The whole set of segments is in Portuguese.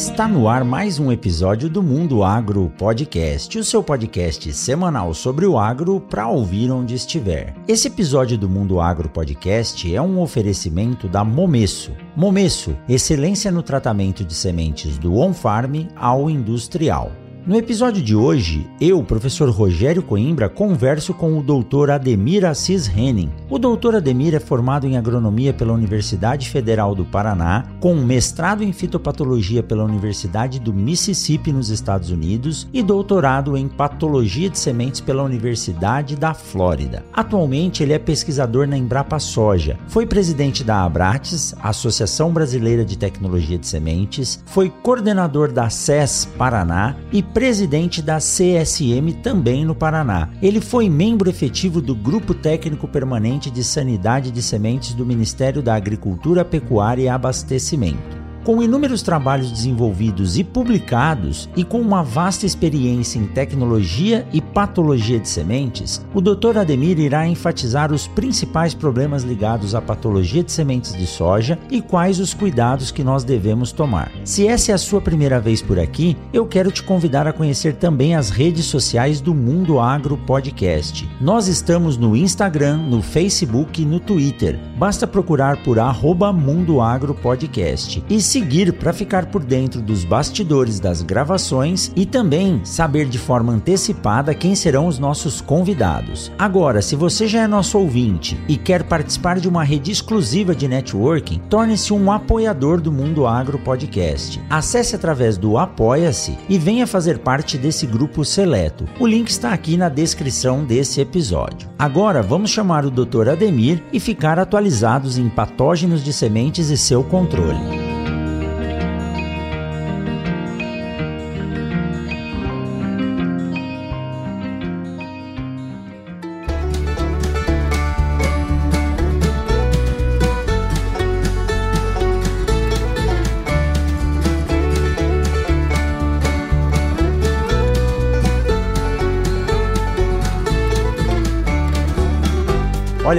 Está no ar mais um episódio do Mundo Agro Podcast, o seu podcast semanal sobre o agro para ouvir onde estiver. Esse episódio do Mundo Agro Podcast é um oferecimento da Momesso. Momesso, excelência no tratamento de sementes do on-farm ao industrial. No episódio de hoje, eu, professor Rogério Coimbra, converso com o Dr. Ademir Assis Henning. O Dr. Ademir é formado em agronomia pela Universidade Federal do Paraná, com mestrado em fitopatologia pela Universidade do Mississippi nos Estados Unidos e doutorado em patologia de sementes pela Universidade da Flórida. Atualmente, ele é pesquisador na Embrapa Soja, foi presidente da Abrates, Associação Brasileira de Tecnologia de Sementes, foi coordenador da SES Paraná e presidente da CSM também no Paraná. Ele foi membro efetivo do Grupo Técnico Permanente de Sanidade de Sementes do Ministério da Agricultura, Pecuária e Abastecimento. Com inúmeros trabalhos desenvolvidos e publicados e com uma vasta experiência em tecnologia e patologia de sementes, o Dr. Ademir irá enfatizar os principais problemas ligados à patologia de sementes de soja e quais os cuidados que nós devemos tomar. Se essa é a sua primeira vez por aqui, eu quero te convidar a conhecer também as redes sociais do Mundo Agro Podcast. Nós estamos no Instagram, no Facebook e no Twitter. Basta procurar por arroba Mundo Agro Podcast. E seguir para ficar por dentro dos bastidores das gravações e também saber de forma antecipada quem serão os nossos convidados. Agora, se você já é nosso ouvinte e quer participar de uma rede exclusiva de networking, torne-se um apoiador do Mundo Agro Podcast. Acesse através do Apoia-se e venha fazer parte desse grupo seleto. O link está aqui na descrição desse episódio. Agora vamos chamar o Dr. Ademir e ficar atualizados em patógenos de sementes e seu controle.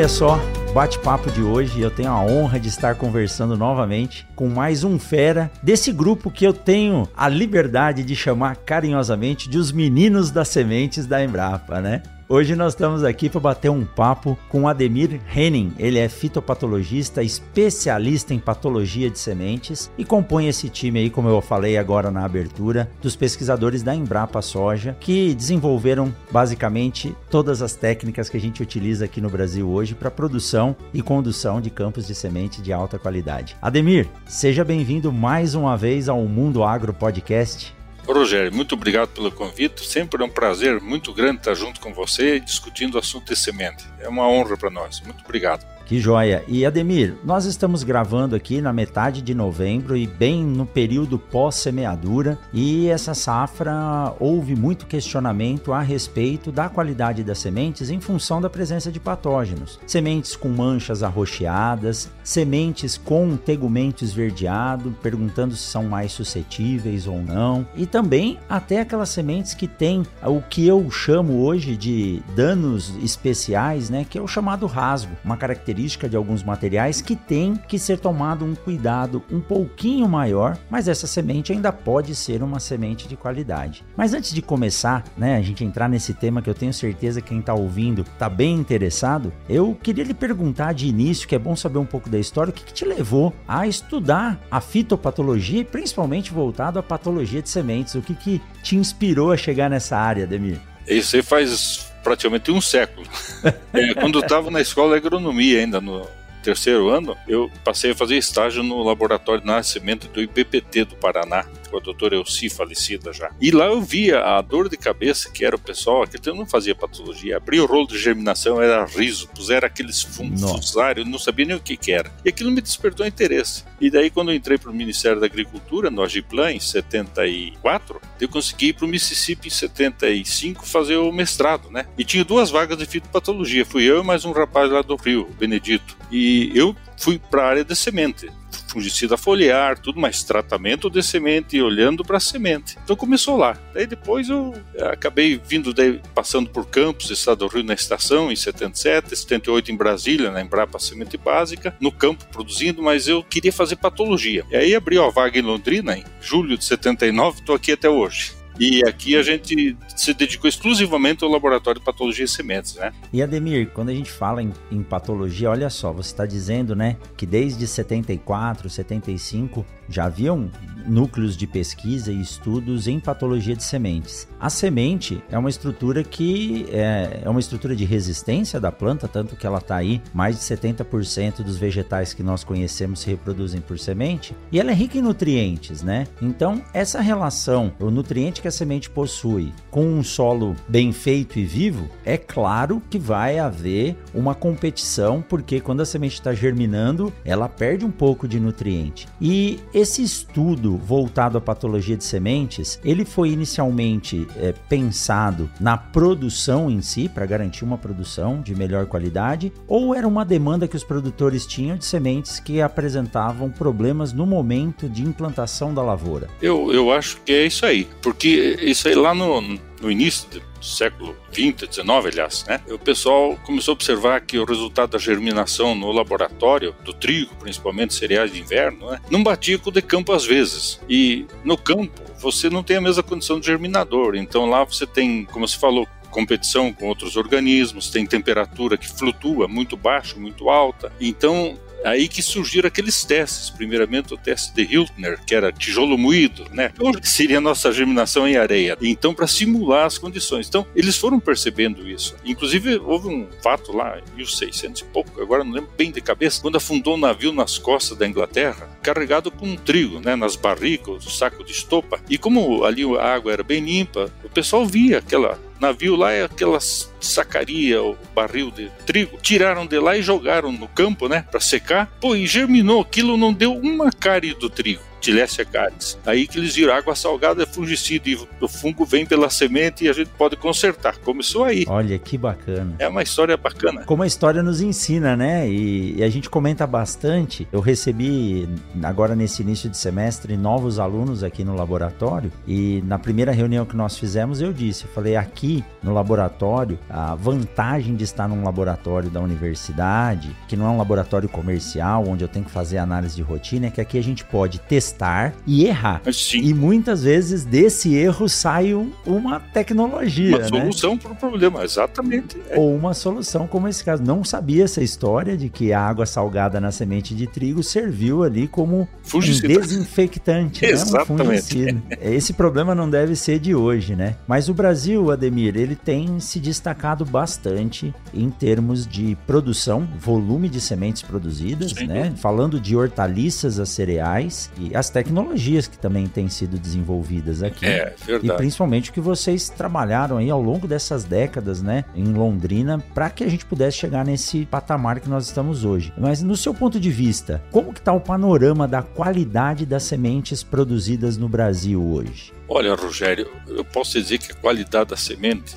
Olha só, bate-papo de hoje. Eu tenho a honra de estar conversando novamente com mais um fera desse grupo que eu tenho a liberdade de chamar carinhosamente de os meninos das sementes da Embrapa, né? Hoje nós estamos aqui para bater um papo com Ademir Henning. Ele é fitopatologista, especialista em patologia de sementes e compõe esse time aí, como eu falei agora na abertura, dos pesquisadores da Embrapa Soja, que desenvolveram basicamente todas as técnicas que a gente utiliza aqui no Brasil hoje para produção e condução de campos de semente de alta qualidade. Ademir, seja bem-vindo mais uma vez ao Mundo Agro Podcast. Rogério, muito obrigado pelo convite. Sempre é um prazer muito grande estar junto com você discutindo o assunto de semente. É uma honra para nós. Muito obrigado. Que joia! E Ademir, nós estamos gravando aqui na metade de novembro e bem no período pós-semeadura, e essa safra houve muito questionamento a respeito da qualidade das sementes em função da presença de patógenos. Sementes com manchas arroxeadas, sementes com tegumento esverdeado, perguntando se são mais suscetíveis ou não, e também até aquelas sementes que têm o que eu chamo hoje de danos especiais, né, que é o chamado rasgo, uma característica característica de alguns materiais que tem que ser tomado um cuidado um pouquinho maior, mas essa semente ainda pode ser uma semente de qualidade. Mas antes de começar, né, a gente entrar nesse tema que eu tenho certeza que quem está ouvindo está bem interessado, eu queria lhe perguntar de início, que é bom saber um pouco da história, o que, que te levou a estudar a fitopatologia e principalmente voltado à patologia de sementes? O que, que te inspirou a chegar nessa área, Demir? Isso aí faz praticamente um século. é, quando eu estava na escola de agronomia ainda, no terceiro ano, eu passei a fazer estágio no laboratório de nascimento do IPPT do Paraná. com a doutora Elci, falecida já. E lá eu via a dor de cabeça que era o pessoal, que eu não fazia patologia, abria o rolo de germinação, era riso, puseram aqueles fusários, não sabia nem o que, que era. E aquilo me despertou interesse. E daí, quando eu entrei para o Ministério da Agricultura, no Agiplan, em 74, eu consegui ir para o Mississippi em 75 fazer o mestrado, né? E tinha duas vagas de fitopatologia. Fui eu e mais um rapaz lá do Rio, Benedito. E eu fui para a área de semente fungicida foliar, tudo, mas tratamento de semente e olhando para a semente. Então começou lá. Daí depois eu acabei vindo, daí, passando por Campos, Estado do Rio na estação, em 77, 78 em Brasília, na Embrapa Semente Básica, no campo produzindo, mas eu queria fazer patologia. E aí abriu a vaga em Londrina, em julho de 79, estou aqui até hoje. E aqui a gente se dedicou exclusivamente ao laboratório de patologia e sementes, né? E Ademir, quando a gente fala em, em patologia, olha só, você está dizendo, né, que desde 74, 75 já haviam núcleos de pesquisa e estudos em patologia de sementes. A semente é uma estrutura que é, é uma estrutura de resistência da planta, tanto que ela está aí, mais de 70% dos vegetais que nós conhecemos se reproduzem por semente, e ela é rica em nutrientes, né? Então, essa relação, o nutriente que a semente possui com um solo bem feito e vivo, é claro que vai haver uma competição, porque quando a semente está germinando, ela perde um pouco de nutriente. E esse estudo voltado à patologia de sementes, ele foi inicialmente é, pensado na produção em si, para garantir uma produção de melhor qualidade, ou era uma demanda que os produtores tinham de sementes que apresentavam problemas no momento de implantação da lavoura? Eu, eu acho que é isso aí, porque isso aí lá no, no início do século 20, 19, aliás, né? O pessoal começou a observar que o resultado da germinação no laboratório do trigo, principalmente cereais de inverno, né, não batia com o de campo às vezes. E no campo você não tem a mesma condição de germinador, então lá você tem, como se falou, competição com outros organismos, tem temperatura que flutua muito baixa, muito alta. Então, Aí que surgiram aqueles testes, primeiramente o teste de Hiltner, que era tijolo moído, né? Hoje seria a nossa germinação em areia. Então, para simular as condições. Então, eles foram percebendo isso. Inclusive, houve um fato lá, em 1600 e pouco, agora não lembro bem de cabeça, quando afundou um navio nas costas da Inglaterra, carregado com trigo, né? Nas barricas, o saco de estopa. E como ali a água era bem limpa, o pessoal via aquela navio lá é aquelas sacaria, o barril de trigo, tiraram de lá e jogaram no campo, né, para secar. Pô, e germinou, aquilo não deu uma cárie do trigo. Tilécia caris. Aí que eles viram água salgada é fungicida e o fungo vem pela semente e a gente pode consertar. Começou aí. Olha que bacana. É uma história bacana. Como a história nos ensina, né? E, e a gente comenta bastante. Eu recebi agora nesse início de semestre novos alunos aqui no laboratório e na primeira reunião que nós fizemos eu disse, eu falei aqui no laboratório a vantagem de estar num laboratório da universidade, que não é um laboratório comercial onde eu tenho que fazer análise de rotina, é que aqui a gente pode testar testar e errar. Sim. E muitas vezes desse erro sai uma tecnologia. Uma solução né? para o problema, exatamente. É. Ou uma solução, como esse caso. Não sabia essa história de que a água salgada na semente de trigo serviu ali como fungicida. um desinfectante, né? Exatamente. Um. Esse problema não deve ser de hoje, né? Mas o Brasil, Ademir, ele tem se destacado bastante em termos de produção, volume de sementes produzidas, Sim. né? Falando de hortaliças a cereais e as tecnologias que também têm sido desenvolvidas aqui. É, verdade. E principalmente o que vocês trabalharam aí ao longo dessas décadas, né, em Londrina, para que a gente pudesse chegar nesse patamar que nós estamos hoje. Mas no seu ponto de vista, como que está o panorama da qualidade das sementes produzidas no Brasil hoje? Olha, Rogério, eu posso dizer que a qualidade da semente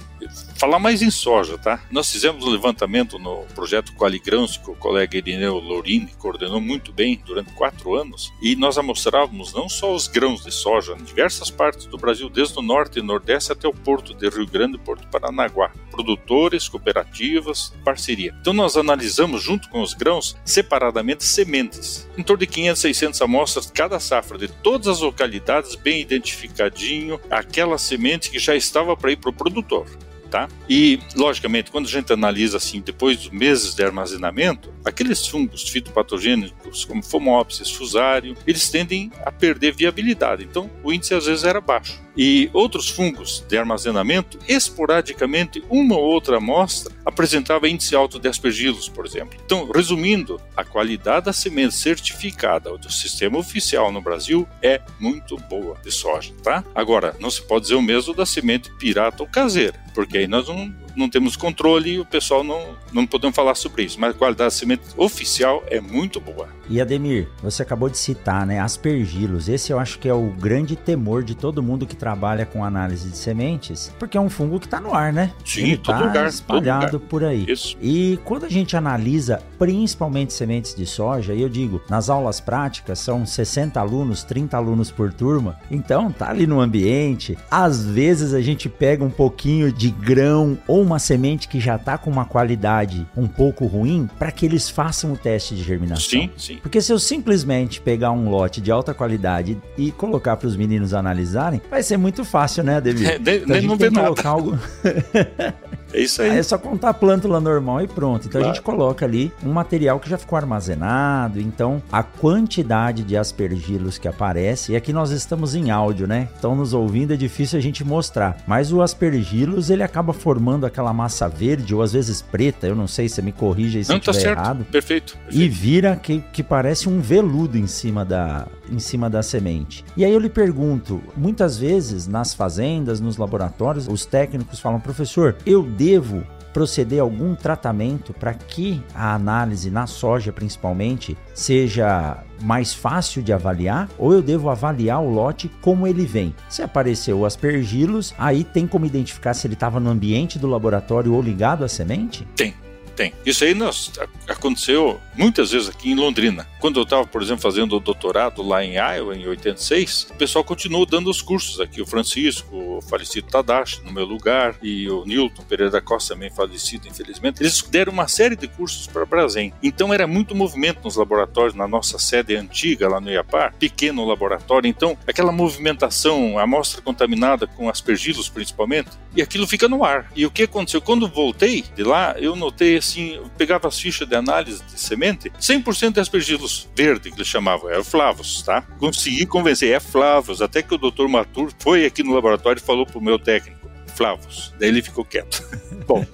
falar mais em soja, tá? Nós fizemos um levantamento no projeto Qualigrãos, que o colega Irineu Lorini coordenou muito bem durante quatro anos, e nós amostrávamos não só os grãos de soja em diversas partes do Brasil, desde o norte e nordeste até o porto de Rio Grande e Porto Paranaguá, produtores, cooperativas, parceria. Então nós analisamos junto com os grãos separadamente sementes, em torno de 500, 600 amostras cada safra de todas as localidades, bem identificadinho, aquela semente que já estava para ir para o produtor tá? E, logicamente, quando a gente analisa assim, depois dos meses de armazenamento, aqueles fungos fitopatogênicos como Phomopsis, Fusário, eles tendem a perder viabilidade. Então, o índice às vezes era baixo. E outros fungos de armazenamento, esporadicamente, uma ou outra amostra apresentava índice alto de aspergilos, por exemplo. Então, resumindo, a qualidade da semente certificada do sistema oficial no Brasil é muito boa de soja, tá? Agora, não se pode dizer o mesmo da semente pirata ou caseira, porque aí nós não não temos controle e o pessoal não, não podemos falar sobre isso. Mas a qualidade da semente oficial é muito boa. E Ademir, você acabou de citar, né, aspergilos. Esse eu acho que é o grande temor de todo mundo que trabalha com análise de sementes, porque é um fungo que está no ar, né? Sim, Ele todo tá lugar, espalhado todo lugar. por aí. Isso. E quando a gente analisa principalmente sementes de soja, e eu digo, nas aulas práticas são 60 alunos, 30 alunos por turma, então tá ali no ambiente. Às vezes a gente pega um pouquinho de grão ou uma semente que já está com uma qualidade um pouco ruim para que eles façam o teste de germinação. Sim, sim. Porque se eu simplesmente pegar um lote de alta qualidade e colocar para os meninos analisarem, vai ser muito fácil, né, David? É, de, então, não vê nada. Algo... É isso aí. aí. É só contar a plântula normal e pronto. Então claro. a gente coloca ali um material que já ficou armazenado. Então a quantidade de aspergilos que aparece, e aqui nós estamos em áudio, né? Então nos ouvindo é difícil a gente mostrar. Mas o aspergilos ele acaba formando aquela massa verde ou às vezes preta. Eu não sei se me corrija se não, tá certo. errado. Perfeito, perfeito. E vira que, que parece um veludo em cima da em cima da semente. E aí eu lhe pergunto, muitas vezes nas fazendas, nos laboratórios, os técnicos falam, professor, eu devo proceder a algum tratamento para que a análise na soja principalmente seja mais fácil de avaliar ou eu devo avaliar o lote como ele vem? Se apareceu aspergilos, aí tem como identificar se ele estava no ambiente do laboratório ou ligado à semente? Tem. Tem. Isso aí nós, aconteceu muitas vezes aqui em Londrina. Quando eu estava, por exemplo, fazendo o doutorado lá em Iowa, em 86, o pessoal continuou dando os cursos aqui. O Francisco, o falecido Tadashi, no meu lugar, e o Newton Pereira da Costa, também falecido, infelizmente. Eles deram uma série de cursos para Brasem. Então era muito movimento nos laboratórios, na nossa sede antiga, lá no Iapar, pequeno laboratório. Então, aquela movimentação, amostra contaminada com aspergilos principalmente, e aquilo fica no ar. E o que aconteceu? Quando voltei de lá, eu notei assim, pegava as fichas de análise de semente, 100% de aspergilos verde, que eles chamavam, era flavos, tá? Consegui convencer, é flavos, até que o Dr. Matur foi aqui no laboratório e falou pro meu técnico, Flavos. Daí ele ficou quieto. Bom,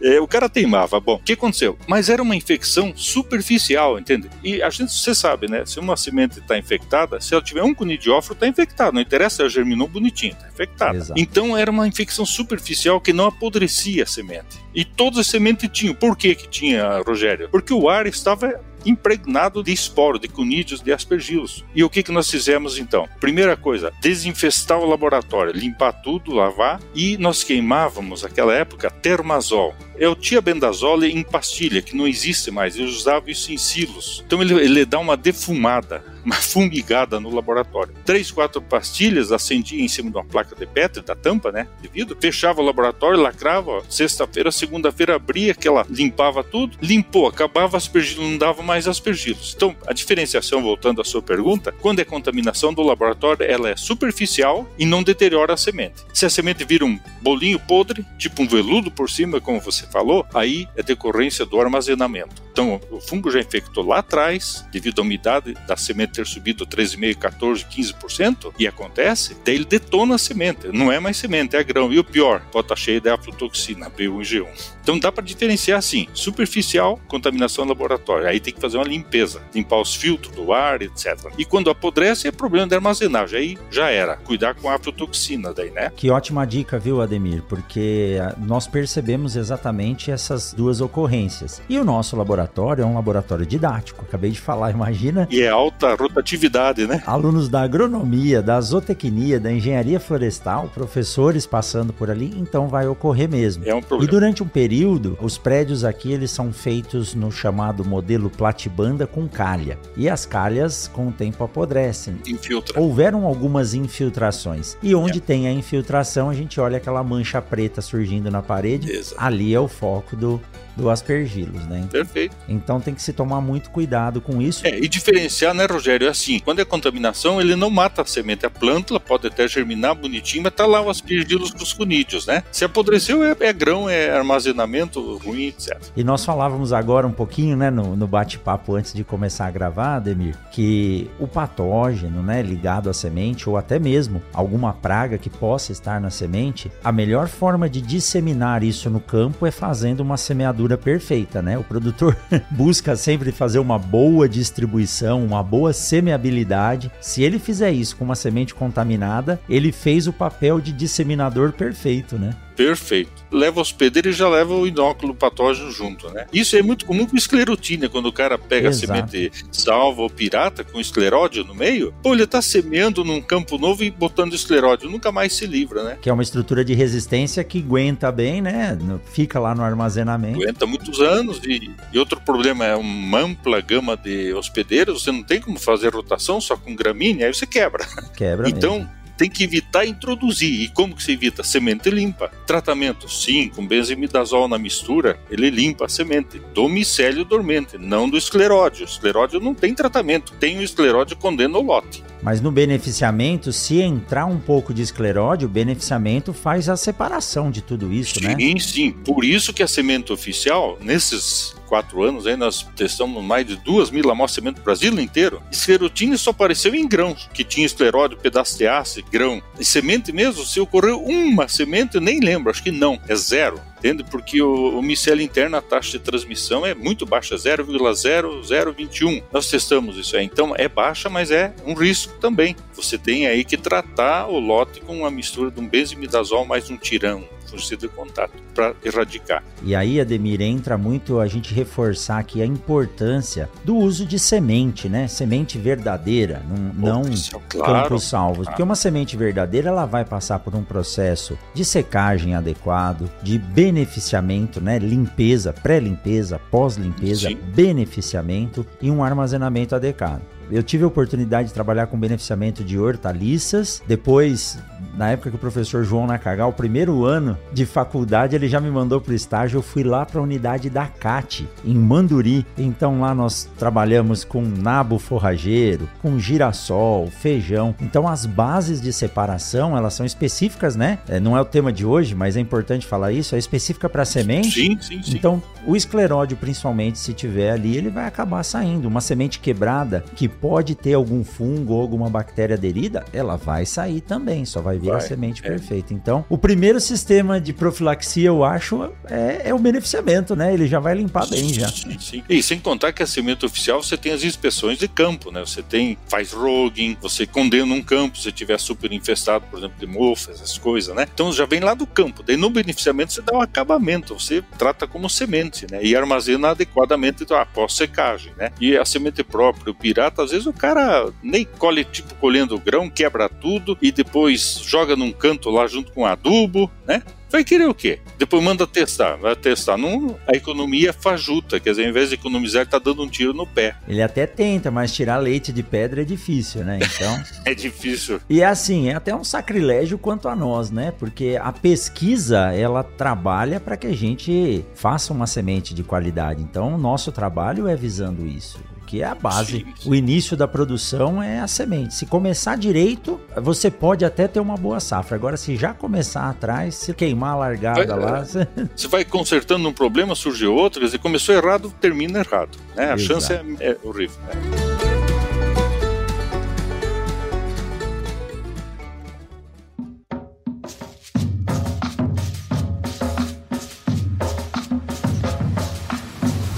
é, o cara teimava. Bom, o que aconteceu? Mas era uma infecção superficial, entende? E a gente, você sabe, né? Se uma semente está infectada, se ela tiver um conidióforo, está infectada. Não interessa, ela germinou bonitinho, está infectada. Exato. Então era uma infecção superficial que não apodrecia a semente. E todas as sementes tinham. Por que que tinha, Rogério? Porque o ar estava impregnado de esporo, de cunídeos, de aspergilos. E o que, que nós fizemos então? Primeira coisa, desinfestar o laboratório, limpar tudo, lavar e nós queimávamos, naquela época, termazol. É o tiabendazole em pastilha, que não existe mais. Eu usava isso em silos. Então ele, ele dá uma defumada uma fumigada no laboratório. Três, quatro pastilhas acendia em cima de uma placa de Petri, da tampa, né, de vidro, fechava o laboratório, lacrava, sexta-feira, segunda-feira abria, que ela limpava tudo, limpou, acabava aspergilos, não dava mais aspergilos. Então, a diferenciação, voltando à sua pergunta, quando é contaminação do laboratório, ela é superficial e não deteriora a semente. Se a semente vira um bolinho podre, tipo um veludo por cima, como você falou, aí é decorrência do armazenamento. Então, o fungo já infectou lá atrás, devido à umidade da semente ter subido 13,5%, 14%, 15%, e acontece, daí ele detona a semente. Não é mais semente, é grão. E o pior, pode estar cheio de aflatoxina, B1 e G1. Então dá para diferenciar assim: superficial, contaminação laboratório. Aí tem que fazer uma limpeza, limpar os filtros do ar, etc. E quando apodrece, é problema de armazenagem. Aí já era. Cuidar com a aflatoxina daí, né? Que ótima dica, viu, Ademir? Porque ah, nós percebemos exatamente essas duas ocorrências. E o nosso laboratório é um laboratório didático. Acabei de falar, imagina. E é alta rotatividade, né? Alunos da agronomia, da zootecnia, da engenharia florestal, professores passando por ali, então vai ocorrer mesmo. É um problema. E durante um período período, os prédios aqui eles são feitos no chamado modelo platibanda com calha. E as calhas com o tempo apodrecem. Infiltra. Houveram algumas infiltrações. E onde é. tem a infiltração, a gente olha aquela mancha preta surgindo na parede. Exato. Ali é o o foco do, do aspergilos, né? Perfeito. Então tem que se tomar muito cuidado com isso. É, e diferenciar, né, Rogério? É assim, quando é contaminação, ele não mata a semente. A planta ela pode até germinar bonitinho, mas tá lá os aspergilos dos cunídeos, né? Se apodreceu, é, é, grão, é armazenamento ruim, etc. E nós falávamos agora um pouquinho, né, no, no bate-papo antes de começar a gravar, Ademir, que o patógeno, né, ligado à semente, ou até mesmo alguma praga que possa estar na semente, a melhor forma de disseminar isso no campo é fazendo uma semeadura perfeita, né? O produtor busca sempre fazer uma boa distribuição, uma boa semeabilidade. Se ele fizer isso com uma semente contaminada, ele fez o papel de disseminador perfeito, né? Perfeito. Leva hospedeiro e já leva o inóculo patógeno junto, né? Isso é muito comum com esclerotina, quando o cara pega Exato. a semente salva ou pirata com escleródio no meio, pô, ele tá semeando num campo novo e botando escleródio, nunca mais se livra, né? Que é uma estrutura de resistência que aguenta bem, né? Fica lá no armazenamento. Aguenta muitos anos e, e outro problema é uma ampla gama de hospedeiros, você não tem como fazer rotação só com gramínea, aí você quebra. Quebra Então, mesmo tem que evitar introduzir. E como que se evita? Semente limpa. Tratamento, sim, com benzimidazol na mistura, ele limpa a semente do micélio dormente, não do escleródio. O escleródio não tem tratamento, tem o escleródio condena o lote. Mas no beneficiamento, se entrar um pouco de escleródio, o beneficiamento faz a separação de tudo isso, sim, né? Sim, sim. Por isso que a semente oficial, nesses quatro anos, aí nós testamos mais de duas mil amostras de semente no Brasil inteiro. Esclerotina só apareceu em grãos, que tinha escleródio, pedaceace, grão. E semente mesmo, se ocorreu uma semente, eu nem lembro, acho que não, é zero entende? Porque o, o micélio interno, a taxa de transmissão é muito baixa, 0,0021. Nós testamos isso aí. Então é baixa, mas é um risco também. Você tem aí que tratar o lote com uma mistura de um benzimidazol mais um tirão, fungicida de contato para erradicar. E aí, Ademir, entra muito a gente reforçar aqui a importância do uso de semente, né? Semente verdadeira, não, não claro, campos salvos. Porque uma semente verdadeira, ela vai passar por um processo de secagem adequado, de beneficiamento, né? Limpeza, pré-limpeza, pós-limpeza, beneficiamento e um armazenamento adequado. Eu tive a oportunidade de trabalhar com beneficiamento de hortaliças. Depois, na época que o professor João Nakagal, o primeiro ano de faculdade, ele já me mandou para o estágio. Eu fui lá para a unidade da CAT, em Manduri. Então lá nós trabalhamos com nabo forrageiro, com girassol, feijão. Então as bases de separação, elas são específicas, né? É, não é o tema de hoje, mas é importante falar isso. É específica para semente. Sim, sim, sim. Então o escleródio, principalmente, se tiver ali, ele vai acabar saindo. Uma semente quebrada que pode ter algum fungo ou alguma bactéria aderida, ela vai sair também, só vai vir vai, a semente é. perfeita. Então, o primeiro sistema de profilaxia, eu acho, é, é, o beneficiamento, né? Ele já vai limpar bem já. Sim, sim. E sem contar que a semente oficial você tem as inspeções de campo, né? Você tem, faz roguing, você condena um campo se tiver super infestado, por exemplo, de mofas, essas coisas, né? Então já vem lá do campo. Daí no beneficiamento você dá um acabamento, você trata como semente, né? E armazena adequadamente então, após secagem, né? E a semente própria, o pirata, às vezes o cara nem colhe, tipo, colhendo grão, quebra tudo e depois joga num canto lá junto com adubo, né? Vai querer o quê? Depois manda testar. Vai testar. Não, a economia fajuta, quer dizer, ao invés de economizar, ele tá dando um tiro no pé. Ele até tenta, mas tirar leite de pedra é difícil, né? Então. é difícil. E é assim, é até um sacrilégio quanto a nós, né? Porque a pesquisa, ela trabalha para que a gente faça uma semente de qualidade. Então, o nosso trabalho é visando isso que é a base. Sim, sim. O início da produção é a semente. Se começar direito, você pode até ter uma boa safra. Agora, se já começar atrás, se queimar a largada vai, lá. Você... você vai consertando um problema, surge outro, dizer, começou errado, termina errado. Né? A Exato. chance é, é horrível. Né?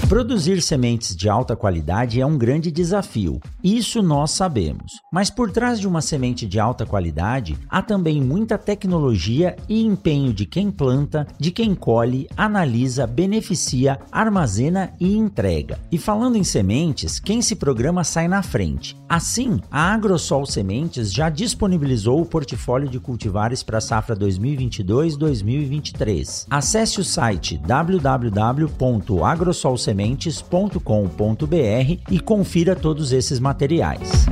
Produzir sementes de alta qualidade é um grande desafio, isso nós sabemos. Mas por trás de uma semente de alta qualidade, há também muita tecnologia e empenho de quem planta, de quem colhe, analisa, beneficia, armazena e entrega. E falando em sementes, quem se programa sai na frente. Assim, a Agrosol Sementes já disponibilizou o portfólio de cultivares para a safra 2022-2023. Acesse o site www.agrosolsementes sementes.com.br e confira todos esses materiais.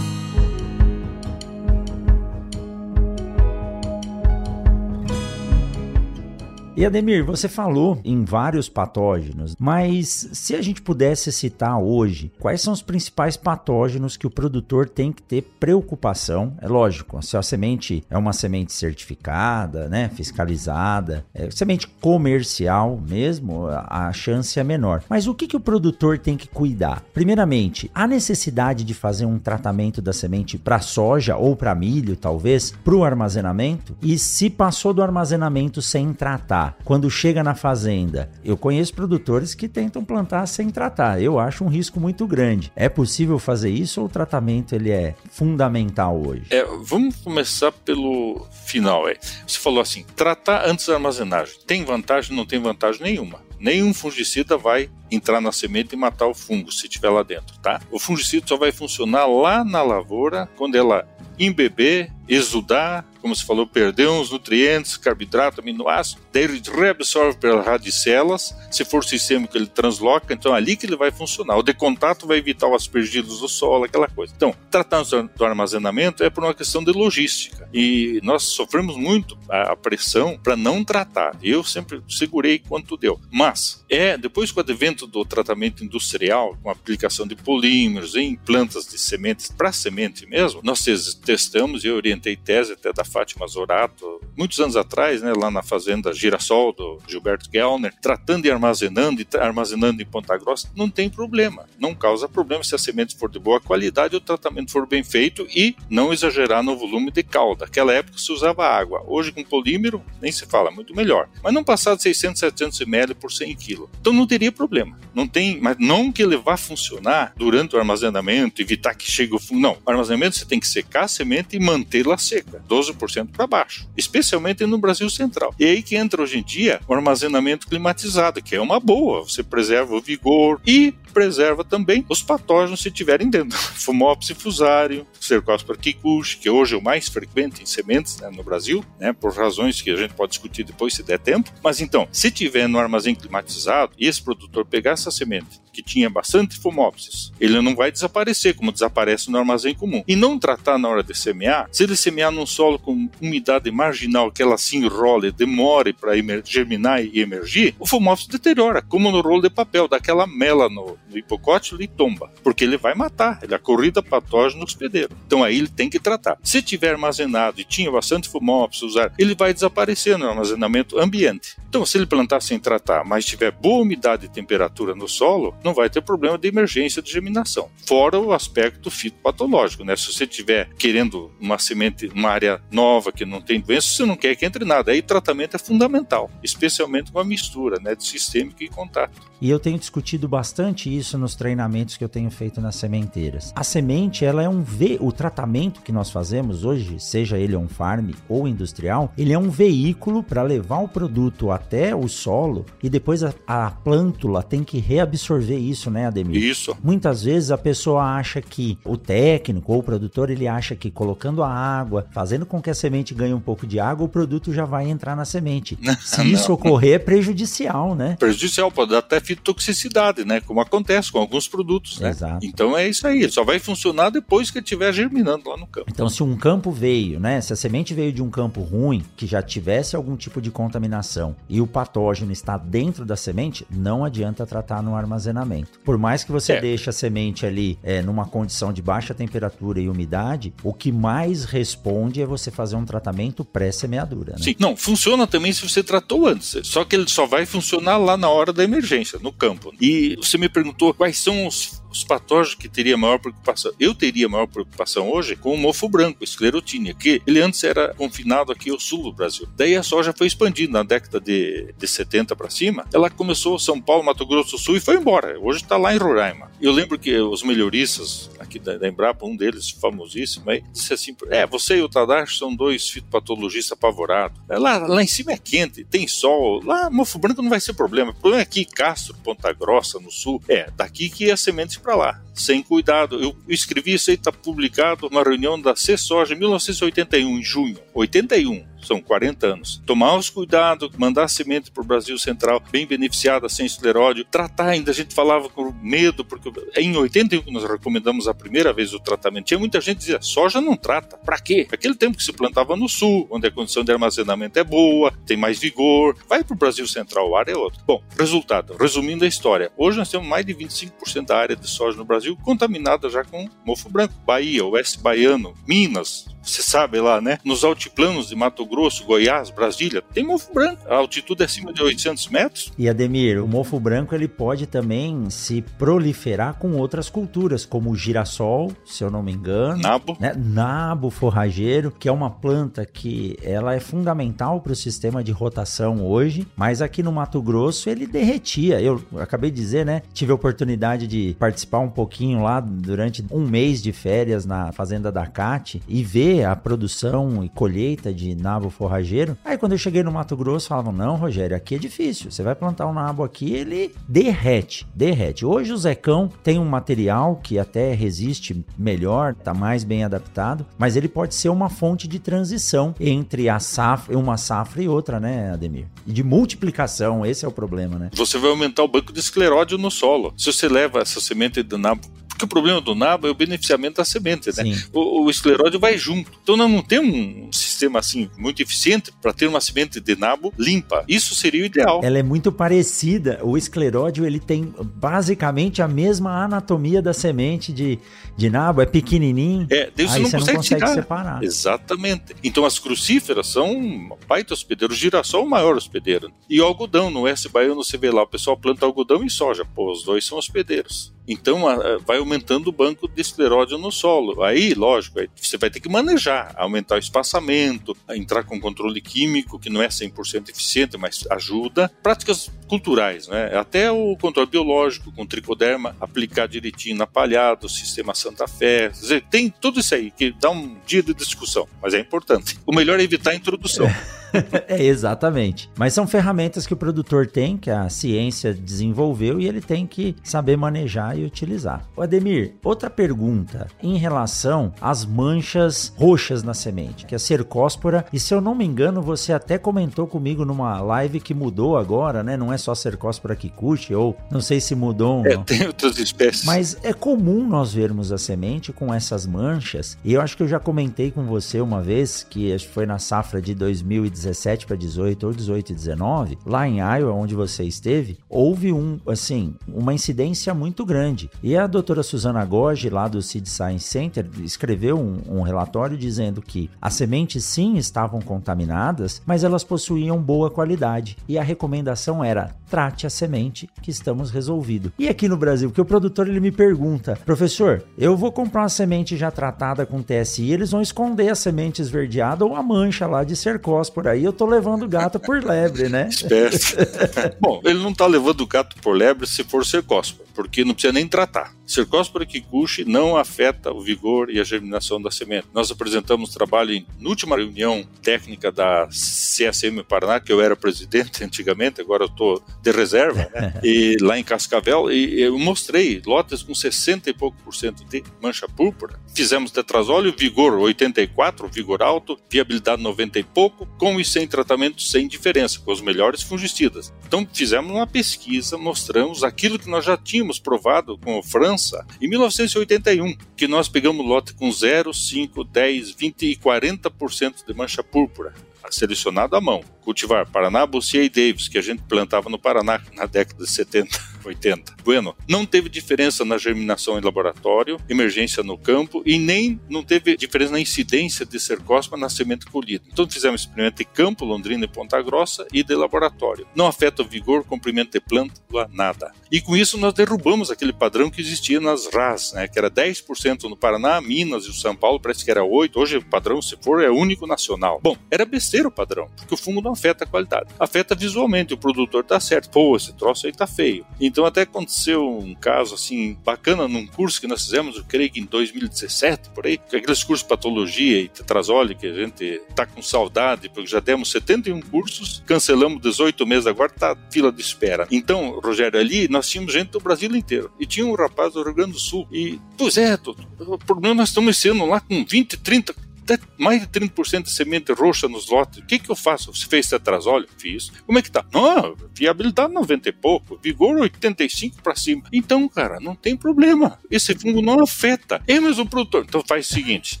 E Ademir, você falou em vários patógenos, mas se a gente pudesse citar hoje, quais são os principais patógenos que o produtor tem que ter preocupação? É lógico, se a semente é uma semente certificada, né, fiscalizada, é semente comercial mesmo, a chance é menor. Mas o que, que o produtor tem que cuidar? Primeiramente, a necessidade de fazer um tratamento da semente para soja ou para milho, talvez, para o armazenamento? E se passou do armazenamento sem tratar, quando chega na fazenda, eu conheço produtores que tentam plantar sem tratar. Eu acho um risco muito grande. É possível fazer isso ou o tratamento ele é fundamental hoje? É, vamos começar pelo final. É. Você falou assim, tratar antes da armazenagem. Tem vantagem? Não tem vantagem nenhuma nenhum fungicida vai entrar na semente e matar o fungo se estiver lá dentro, tá? O fungicida só vai funcionar lá na lavoura quando ela embeber, exudar, como você falou, perder uns nutrientes, carboidrato, aminoácido, daí ele reabsorve pelas radicelas, se for sistêmico ele transloca, então é ali que ele vai funcionar. O decontato vai evitar os aspergilos do solo, aquela coisa. Então, tratando do armazenamento é por uma questão de logística e nós sofremos muito a pressão para não tratar. Eu sempre segurei quanto deu. Mas, é depois com o advento do tratamento industrial, com aplicação de polímeros em plantas de sementes para semente mesmo, nós testamos e orientei tese até da Fátima Zorato, muitos anos atrás, né, lá na fazenda Girassol do Gilberto Gellner, tratando e armazenando e armazenando em Ponta Grossa, não tem problema. Não causa problema se a semente for de boa qualidade o tratamento for bem feito e não exagerar no volume de calda. Naquela época se usava água. Hoje com polímero, nem se fala, muito melhor. Mas não passar de 600, 700 ml por 100 kg. Então não teria problema. Não tem, mas não que ele vá funcionar durante o armazenamento, evitar que chegue o fundo. Não, o armazenamento você tem que secar a semente e mantê-la seca. 12 para baixo, especialmente no Brasil Central. E aí que entra hoje em dia o armazenamento climatizado, que é uma boa, você preserva o vigor e preserva também os patógenos se tiverem dentro. Fumopsis fusário, Cercospora kikuchi, que hoje é o mais frequente em sementes né, no Brasil, né, por razões que a gente pode discutir depois se der tempo. Mas então, se tiver no armazém climatizado e esse produtor pegar essa semente que tinha bastante Fumopsis, ele não vai desaparecer como desaparece no armazém comum. E não tratar na hora de semear, se ele semear num solo com umidade marginal, que ela se enrole, demore para germinar e emergir, o Fumopsis deteriora, como no rolo de papel, daquela mela no, no hipocótilo e tomba, porque ele vai matar, ele é a corrida patógena no hospedeiro. Então aí ele tem que tratar. Se tiver armazenado e tinha bastante Fumopsis usar, ele vai desaparecer no armazenamento ambiente. Então se ele plantar sem tratar, mas tiver boa umidade e temperatura no solo, não vai ter problema de emergência de germinação. Fora o aspecto fitopatológico, né? Se você tiver querendo uma semente, uma área nova que não tem doença, você não quer que entre nada. Aí tratamento é fundamental, especialmente com a mistura, né, de sistêmico e contato. E eu tenho discutido bastante isso nos treinamentos que eu tenho feito nas sementeiras. A semente, ela é um ve o tratamento que nós fazemos hoje, seja ele um farm ou industrial, ele é um veículo para levar o produto até o solo e depois a, a plântula tem que reabsorver isso, né, Ademir? Isso. Muitas vezes a pessoa acha que o técnico ou o produtor, ele acha que colocando a água, fazendo com que a semente ganhe um pouco de água, o produto já vai entrar na semente. Se isso ocorrer, é prejudicial, né? Prejudicial, pode até fitotoxicidade, né? Como acontece com alguns produtos, né? Exato. Então é isso aí, só vai funcionar depois que estiver germinando lá no campo. Então se um campo veio, né? Se a semente veio de um campo ruim, que já tivesse algum tipo de contaminação e o patógeno está dentro da semente, não adianta tratar no armazenamento. Por mais que você é. deixe a semente ali é, numa condição de baixa temperatura e umidade, o que mais responde é você fazer um tratamento pré-semeadura. Né? Sim, não, funciona também se você tratou antes, só que ele só vai funcionar lá na hora da emergência, no campo. E você me perguntou quais são os os patógenos que teria maior preocupação. Eu teria maior preocupação hoje com o mofo branco, esclerotínia, que ele antes era confinado aqui ao sul do Brasil. Daí a soja foi expandindo na década de, de 70 para cima. Ela começou São Paulo, Mato Grosso do Sul e foi embora. Hoje está lá em Roraima. Eu lembro que os melhoristas aqui da, Embrapa, um deles famosíssimo, aí, disse assim: É, você e o Tadashi são dois fitopatologistas apavorados. É, lá, lá em cima é quente, tem sol. Lá, mofo branco não vai ser problema. O problema é aqui, Castro, Ponta Grossa, no sul. É, daqui que as sementes para lá, sem cuidado. Eu escrevi isso aí, está publicado numa reunião da C-Soja em 1981, em junho. 81 são 40 anos. Tomar os cuidados, mandar semente para o Brasil Central bem beneficiada, sem escleródio, tratar ainda, a gente falava com medo, porque em 81 que nós recomendamos a primeira vez o tratamento, tinha muita gente que dizia, soja não trata, para quê? Aquele tempo que se plantava no sul, onde a condição de armazenamento é boa, tem mais vigor, vai para o Brasil Central, o ar é outro. Bom, resultado, resumindo a história, hoje nós temos mais de 25% da área de soja no Brasil contaminada já com mofo branco. Bahia, Oeste Baiano, Minas, você sabe lá, né? Nos altiplanos de Mato Grosso, Goiás, Brasília, tem mofo branco. A altitude é acima de 800 metros. E Ademir, o mofo branco ele pode também se proliferar com outras culturas, como o girassol, se eu não me engano. Nabo. Né? Nabo forrageiro, que é uma planta que ela é fundamental para o sistema de rotação hoje, mas aqui no Mato Grosso ele derretia. Eu acabei de dizer, né? Tive a oportunidade de participar um pouquinho lá durante um mês de férias na fazenda da CAT e ver a produção e colheita de nabo forrageiro. Aí quando eu cheguei no Mato Grosso, falavam: não, Rogério, aqui é difícil. Você vai plantar um nabo aqui, ele derrete, derrete. Hoje o Zecão tem um material que até resiste melhor, tá mais bem adaptado, mas ele pode ser uma fonte de transição entre a safra, uma safra e outra, né, Ademir? E de multiplicação, esse é o problema, né? Você vai aumentar o banco de escleródio no solo. Se você leva essa semente de nabo porque o problema do nabo é o beneficiamento da semente, né? O, o, escleródio vai junto. Então nós não temos um sistema assim muito eficiente para ter uma semente de nabo limpa. Isso seria o ideal. Ela é muito parecida. O escleródio ele tem basicamente a mesma anatomia da semente de, de nabo, é pequenininho. É, daí você não você consegue, não consegue separar. Exatamente. Então as crucíferas são baita hospedeiro. O girassol é o maior hospedeiro. E o algodão, no oeste baiano, você vê lá, o pessoal planta algodão e soja. Pô, os dois são hospedeiros. Então vai aumentando o banco de escleródio no solo. Aí, lógico, você vai ter que manejar, aumentar o espaçamento, entrar com controle químico, que não é 100% eficiente, mas ajuda. Práticas culturais, né? Até o controle biológico com tricoderma, aplicar direitinho na palhada, o sistema Santa Fé. Dizer, tem tudo isso aí que dá um dia de discussão, mas é importante. O melhor é evitar a introdução. é, exatamente. Mas são ferramentas que o produtor tem, que a ciência desenvolveu e ele tem que saber manejar e utilizar. O Ademir, outra pergunta em relação às manchas roxas na semente, que é a cercóspora, e se eu não me engano, você até comentou comigo numa live que mudou agora, né? Não é só cercóspora kikuchi, ou não sei se mudou. É, tem outras espécies. Mas é comum nós vermos a semente com essas manchas, e eu acho que eu já comentei com você uma vez, que que foi na safra de 2019 17 para 18 ou 18 e 19, lá em Iowa, onde você esteve, houve um, assim, uma incidência muito grande. E a doutora Susana Goge, lá do Seed Science Center, escreveu um, um relatório dizendo que as sementes sim estavam contaminadas, mas elas possuíam boa qualidade. E a recomendação era trate a semente que estamos resolvido. E aqui no Brasil, que o produtor ele me pergunta, professor, eu vou comprar uma semente já tratada com TSI, eles vão esconder a semente esverdeada ou a mancha lá de cercóspora aí eu tô levando o gato por lebre, né? Espécie. Bom, ele não tá levando o gato por lebre se for cercóspora, porque não precisa nem tratar. Cercóspora kikuchi não afeta o vigor e a germinação da semente. Nós apresentamos trabalho em, na última reunião técnica da CSM Paraná, que eu era presidente antigamente, agora eu tô de reserva, né? e lá em Cascavel, e eu mostrei lotes com 60 e pouco por cento de mancha púrpura. Fizemos tetrazóleo, vigor 84, vigor alto, viabilidade 90 e pouco, com e sem tratamento sem diferença, com os melhores fungicidas. Então fizemos uma pesquisa, mostramos aquilo que nós já tínhamos provado com a França em 1981, que nós pegamos lote com 0, 5, 10, 20 e 40% de mancha púrpura selecionado à mão. Cultivar Paraná, Bucia e Davis, que a gente plantava no Paraná na década de 70. 80. Bueno, não teve diferença na germinação em laboratório, emergência no campo e nem não teve diferença na incidência de cercóspora na semente colhida. Então fizemos experimento de campo, Londrina e Ponta Grossa e de laboratório. Não afeta o vigor, comprimento de plântula, nada. E com isso nós derrubamos aquele padrão que existia nas RAS, né, que era 10% no Paraná, Minas e o São Paulo parece que era 8%. Hoje o padrão, se for, é único nacional. Bom, era besteira o padrão, porque o fungo não afeta a qualidade. Afeta visualmente, o produtor tá certo. Pô, esse troço aí tá feio. Então até aconteceu um caso assim bacana num curso que nós fizemos, eu creio que em 2017, por aí, que aqueles cursos de patologia e tetrazole que a gente tá com saudade, porque já demos 71 cursos, cancelamos 18 meses agora, tá fila de espera. Então, Rogério, ali nós tínhamos gente do Brasil inteiro. E tinha um rapaz do Rio Grande do Sul. E, pois é, o problema nós estamos sendo lá com 20, 30 mais de 30% de semente roxa nos lotes. O que, que eu faço? Você fez tetrazóleo? Fiz. Como é que tá? Não, viabilidade 90 e pouco, vigor 85 para cima. Então, cara, não tem problema. Esse fungo não afeta. É mesmo produtor. Então faz o seguinte: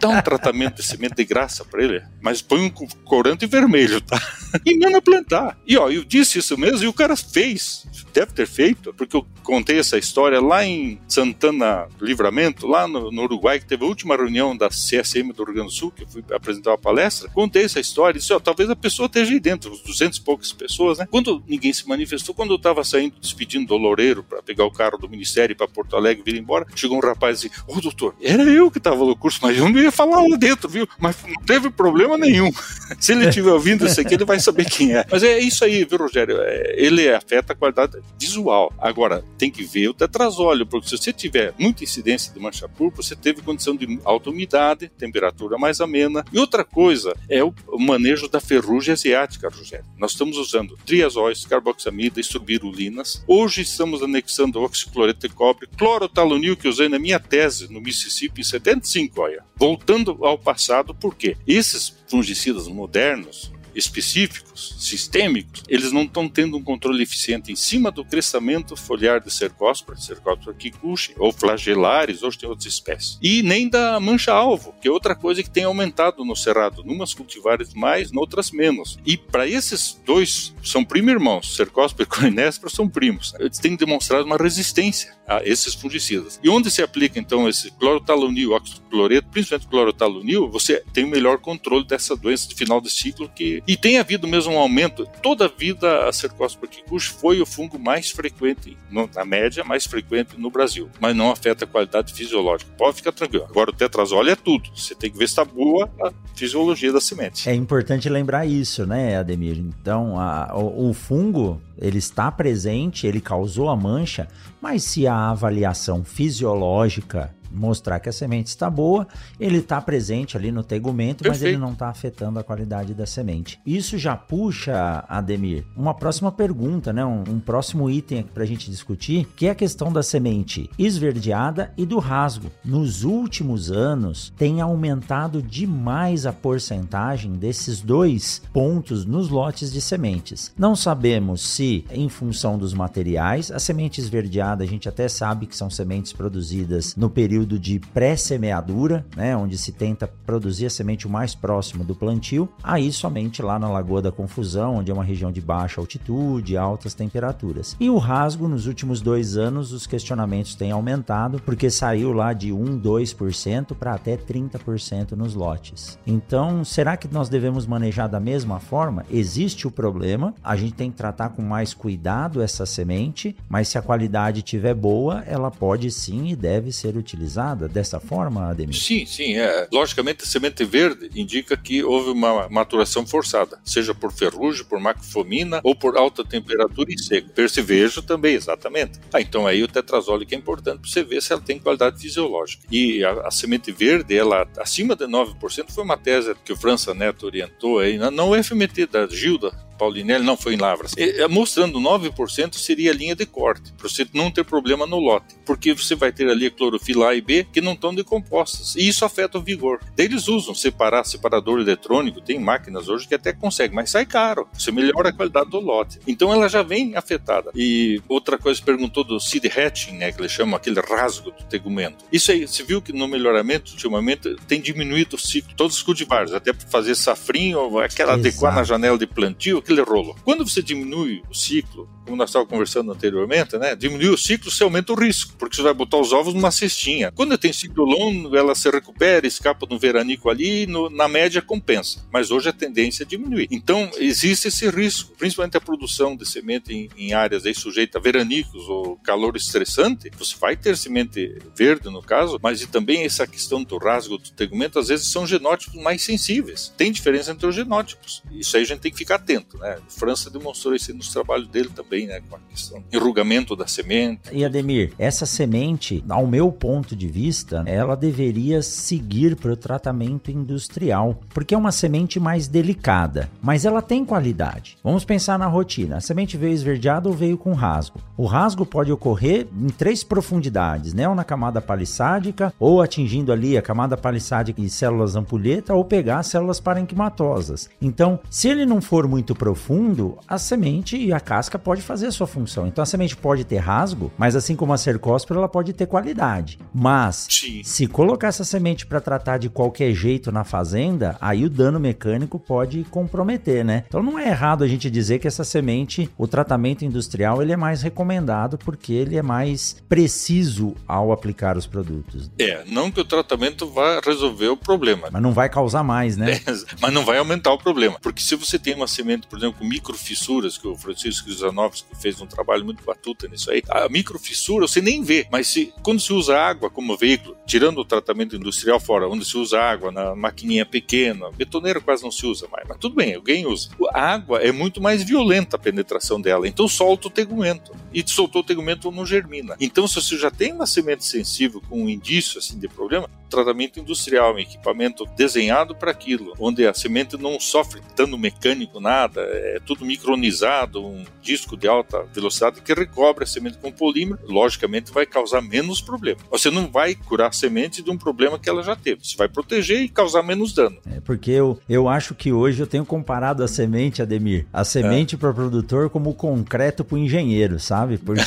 dá um tratamento de semente de graça para ele, mas põe um corante vermelho, tá? E manda plantar. E ó, eu disse isso mesmo e o cara fez. Deve ter feito, porque eu contei essa história lá em Santana Livramento, lá no, no Uruguai, que teve a última reunião da CSM do Rio Grande do Sul, que eu fui apresentar uma palestra. Contei essa história e disse: ó, talvez a pessoa esteja aí dentro, uns 200 e poucas pessoas, né? Quando ninguém se manifestou, quando eu estava saindo, despedindo do Loureiro para pegar o carro do Ministério para Porto Alegre vir embora, chegou um rapaz e disse: Ô doutor, era eu que estava no curso, mas eu não ia falar lá dentro, viu? Mas não teve problema nenhum. Se ele estiver ouvindo isso aqui, ele vai saber quem é. Mas é isso aí, viu, Rogério? É, ele afeta a qualidade visual. Agora, tem que ver o tetrazóleo, porque se você tiver muita incidência de mancha púrpura, você teve condição de alta umidade, temperatura mais amena. E outra coisa é o manejo da ferrugem asiática, Rogério. Nós estamos usando triazóis, carboxamida, estrubirulinas. Hoje estamos anexando oxicloreto de cobre, clorotalonil, que usei na minha tese no Mississippi em 75, olha. Voltando ao passado, por quê? Esses fungicidas modernos, específicos, sistêmicos, eles não estão tendo um controle eficiente em cima do crescimento foliar de Cercospora, Cercospora kikuchi, ou flagelares, hoje tem outras espécies. E nem da mancha-alvo, que é outra coisa que tem aumentado no cerrado, numas cultivares mais, noutras menos. E para esses dois, são primo-irmãos, Cercospora e Corinespora são primos, eles têm demonstrado uma resistência a esses fungicidas. E onde se aplica então esse clorotalonil, oxicloreto, principalmente clorotalonil, você tem o melhor controle dessa doença de final de ciclo que e tem havido mesmo um aumento. Toda a vida a Cercospora kikuchi foi o fungo mais frequente, na média, mais frequente no Brasil, mas não afeta a qualidade fisiológica. Pode ficar tranquilo. Agora o tetrazole é tudo. Você tem que ver se está boa a fisiologia da semente. É importante lembrar isso, né, Ademir? Então, a, o, o fungo ele está presente, ele causou a mancha, mas se a avaliação fisiológica mostrar que a semente está boa, ele está presente ali no tegumento, Perfeito. mas ele não está afetando a qualidade da semente. Isso já puxa, Ademir, uma próxima pergunta, né? um, um próximo item para a gente discutir, que é a questão da semente esverdeada e do rasgo. Nos últimos anos, tem aumentado demais a porcentagem desses dois pontos nos lotes de sementes. Não sabemos se, em função dos materiais, a semente esverdeada a gente até sabe que são sementes produzidas no período período de pré-semeadura, né, onde se tenta produzir a semente o mais próximo do plantio, aí somente lá na Lagoa da Confusão, onde é uma região de baixa altitude, altas temperaturas. E o rasgo, nos últimos dois anos, os questionamentos têm aumentado, porque saiu lá de 1, 2% para até 30% nos lotes. Então, será que nós devemos manejar da mesma forma? Existe o problema, a gente tem que tratar com mais cuidado essa semente, mas se a qualidade estiver boa, ela pode sim e deve ser utilizada dessa forma, Ademir? Sim, sim. É. Logicamente, a semente verde indica que houve uma maturação forçada, seja por ferrugem, por macrofomina ou por alta temperatura e seco. Percevejo também, exatamente. Ah, então aí o tetrazole que é importante para você ver se ela tem qualidade fisiológica. E a, a semente verde, ela acima de 9%, foi uma tese que o França Neto orientou aí na, na UFMT da Gilda, Paulinelli, não foi em Lavras, e, mostrando 9% seria a linha de corte, para você não ter problema no lote, porque você vai ter ali a clorofila A e B que não estão decompostas, e isso afeta o vigor. Daí eles usam separar separador eletrônico, tem máquinas hoje que até consegue, mas sai caro, você melhora a qualidade do lote. Então ela já vem afetada. E outra coisa, perguntou do seed hatching, né, que eles chamam aquele rasgo do tegumento. Isso aí, você viu que no melhoramento, ultimamente, tem diminuído o ciclo, todos os cultivares, até para fazer safrinho, aquela Exato. adequar na janela de plantio, aquele rolo. Quando você diminui o ciclo, como nós estávamos conversando anteriormente, né? Diminui o ciclo, você aumenta o risco, porque você vai botar os ovos numa cestinha. Quando tem ciclo longo, ela se recupera, escapa no veranico ali, no, na média compensa. Mas hoje a tendência é diminuir. Então, existe esse risco, principalmente a produção de semente em, em áreas aí sujeitas a veranicos ou calor estressante. Você vai ter semente verde, no caso, mas e também essa questão do rasgo do tegumento, às vezes são genótipos mais sensíveis. Tem diferença entre os genótipos. Isso aí a gente tem que ficar atento. Né? A França demonstrou isso nos trabalhos dele também, né? Com a questão do enrugamento da semente. E Ademir, essa semente, ao meu ponto de vista, ela deveria seguir para o tratamento industrial, porque é uma semente mais delicada, mas ela tem qualidade. Vamos pensar na rotina. A semente veio esverdeada ou veio com rasgo? O rasgo pode ocorrer em três profundidades, né? Ou na camada palissádica, ou atingindo ali a camada palissádica e células ampulheta, ou pegar células parenquimatosas. Então, se ele não for muito profundo, a semente e a casca pode fazer a sua função. Então, a semente pode ter rasgo, mas assim como a cercóspora, ela pode ter qualidade. Mas, Sim. se colocar essa semente para tratar de qualquer jeito na fazenda, aí o dano mecânico pode comprometer, né? Então, não é errado a gente dizer que essa semente, o tratamento industrial, ele é mais recomendado porque ele é mais preciso ao aplicar os produtos. É, não que o tratamento vá resolver o problema. Mas não vai causar mais, né? É, mas não vai aumentar o problema. Porque se você tem uma semente, por exemplo, com microfissuras, que o Francisco Zanovski fez um trabalho muito batuta nisso aí, a microfissura você nem vê, mas se, quando se usa água como veículo, tirando o tratamento industrial fora, onde se usa água na maquininha pequena, betoneira quase não se usa mais, mas tudo bem, alguém usa. A água é muito mais violenta a penetração dela, então solta o tegumento. E soltou o tegumento não germina. Então, se você já tem uma semente sensível com um indício assim de problema, tratamento industrial, um equipamento desenhado para aquilo, onde a semente não sofre dano mecânico, nada, é tudo micronizado, um disco de alta velocidade que recobre a semente com polímero, logicamente vai causar menos problema. Você não vai curar a semente de um problema que ela já teve, você vai proteger e causar menos dano. É porque eu, eu acho que hoje eu tenho comparado a semente, Ademir, a semente é. para o produtor como o concreto para o engenheiro, sabe? Porque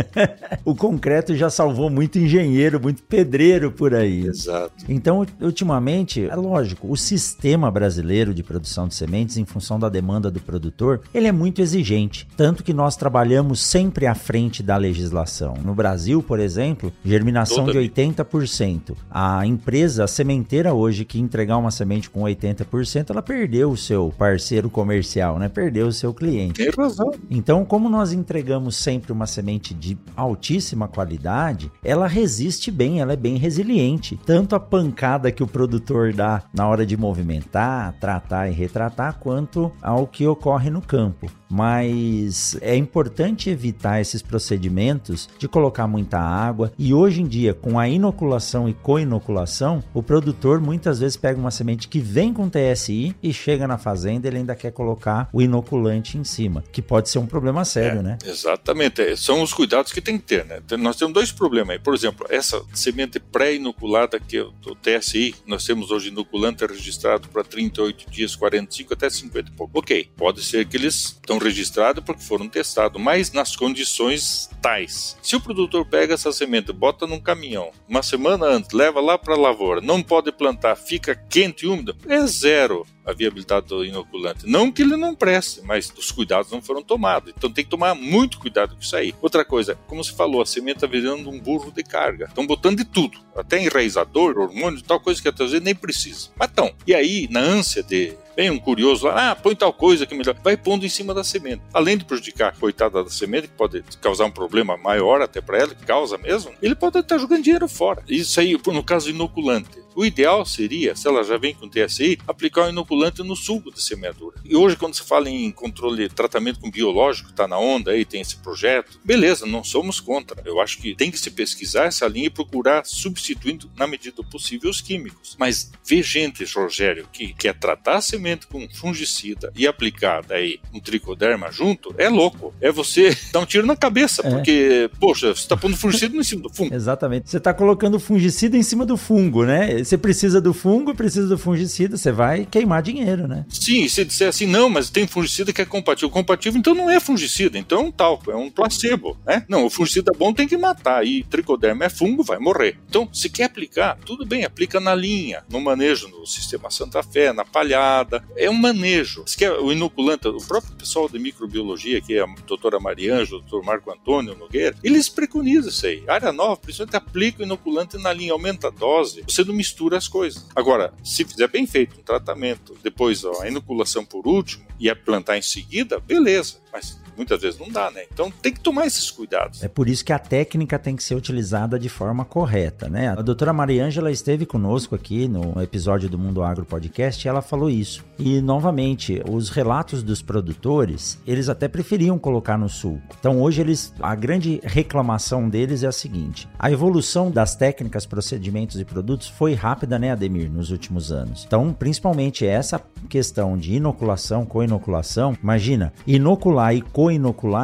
o concreto já salvou muito engenheiro, muito pedreiro por aí. Exato. Então, ultimamente, é lógico, o sistema brasileiro de produção de sementes, em função da demanda do produtor, ele é muito exigente. Tanto que nós trabalhamos sempre à frente da legislação. No Brasil, por exemplo, germinação Toda de 80%. A empresa, a sementeira hoje, que entregar uma semente com 80%, ela perdeu o seu parceiro comercial, né? Perdeu o seu cliente. Tem razão. Então, como nós entregamos sempre uma semente de altíssima qualidade, ela resiste bem, ela é bem resiliente. Tanto a pancada que o produtor dá na hora de movimentar, tratar e retratar, quanto ao que ocorre no campo mas é importante evitar esses procedimentos de colocar muita água. E hoje em dia, com a inoculação e co-inoculação, o produtor muitas vezes pega uma semente que vem com TSI e chega na fazenda ele ainda quer colocar o inoculante em cima, que pode ser um problema sério, é, né? Exatamente, é, são os cuidados que tem que ter, né? Nós temos dois problemas aí. Por exemplo, essa semente pré-inoculada que é o TSI, nós temos hoje inoculante registrado para 38 dias, 45 até 50 e pouco. Ok, pode ser que eles estão registrados porque foram testados, mas nas condições tais. Se o produtor pega essa semente, bota num caminhão, uma semana antes, leva lá para a lavoura, não pode plantar, fica quente e úmido, é zero a viabilidade do inoculante. Não que ele não preste, mas os cuidados não foram tomados. Então tem que tomar muito cuidado com isso aí. Outra coisa, como se falou, a semente está virando um burro de carga. Estão botando de tudo, até enraizador, hormônio, tal coisa que até vezes nem precisa. Mas estão. E aí, na ânsia de Vem um curioso lá, ah, põe tal coisa que melhor. Vai pondo em cima da semente. Além de prejudicar a coitada da semente, que pode causar um problema maior até para ela, que causa mesmo, ele pode estar jogando dinheiro fora. Isso aí, no caso inoculante. O ideal seria, se ela já vem com TSI, aplicar o inoculante no sulco da semeadura. E hoje, quando se fala em controle, tratamento com biológico, está na onda aí, tem esse projeto, beleza, não somos contra. Eu acho que tem que se pesquisar essa linha e procurar substituindo, na medida possível, os químicos. Mas ver gente, Rogério, que quer tratar a semente com fungicida e aplicar daí um tricoderma junto, é louco. É você dar um tiro na cabeça, é. porque, poxa, você está pondo fungicida em cima do fungo. Exatamente. Você está colocando fungicida em cima do fungo, né? você precisa do fungo, precisa do fungicida, você vai queimar dinheiro, né? Sim, se disser assim, não, mas tem fungicida que é compatível. Compatível, então não é fungicida, então é um talco, é um placebo, né? Não, o fungicida bom tem que matar, e tricoderma é fungo, vai morrer. Então, se quer aplicar, tudo bem, aplica na linha, no manejo no sistema Santa Fé, na palhada, é um manejo. Se quer o inoculante, o próprio pessoal de microbiologia, que é a doutora Marianjo, o doutor Marco Antônio Nogueira, eles preconizam isso aí. Área nova, principalmente aplica o inoculante na linha, aumenta a dose, você não mistura mistura as coisas. Agora, se fizer bem feito um tratamento, depois ó, a inoculação por último e a plantar em seguida, beleza. Mas muitas vezes não dá, né? Então tem que tomar esses cuidados. É por isso que a técnica tem que ser utilizada de forma correta, né? A doutora Mariângela esteve conosco aqui no episódio do Mundo Agro Podcast e ela falou isso. E novamente, os relatos dos produtores, eles até preferiam colocar no sulco. Então hoje eles, a grande reclamação deles é a seguinte: a evolução das técnicas, procedimentos e produtos foi rápida, né, Ademir, nos últimos anos. Então, principalmente essa questão de inoculação, co-inoculação, imagina, inocular e co-inocular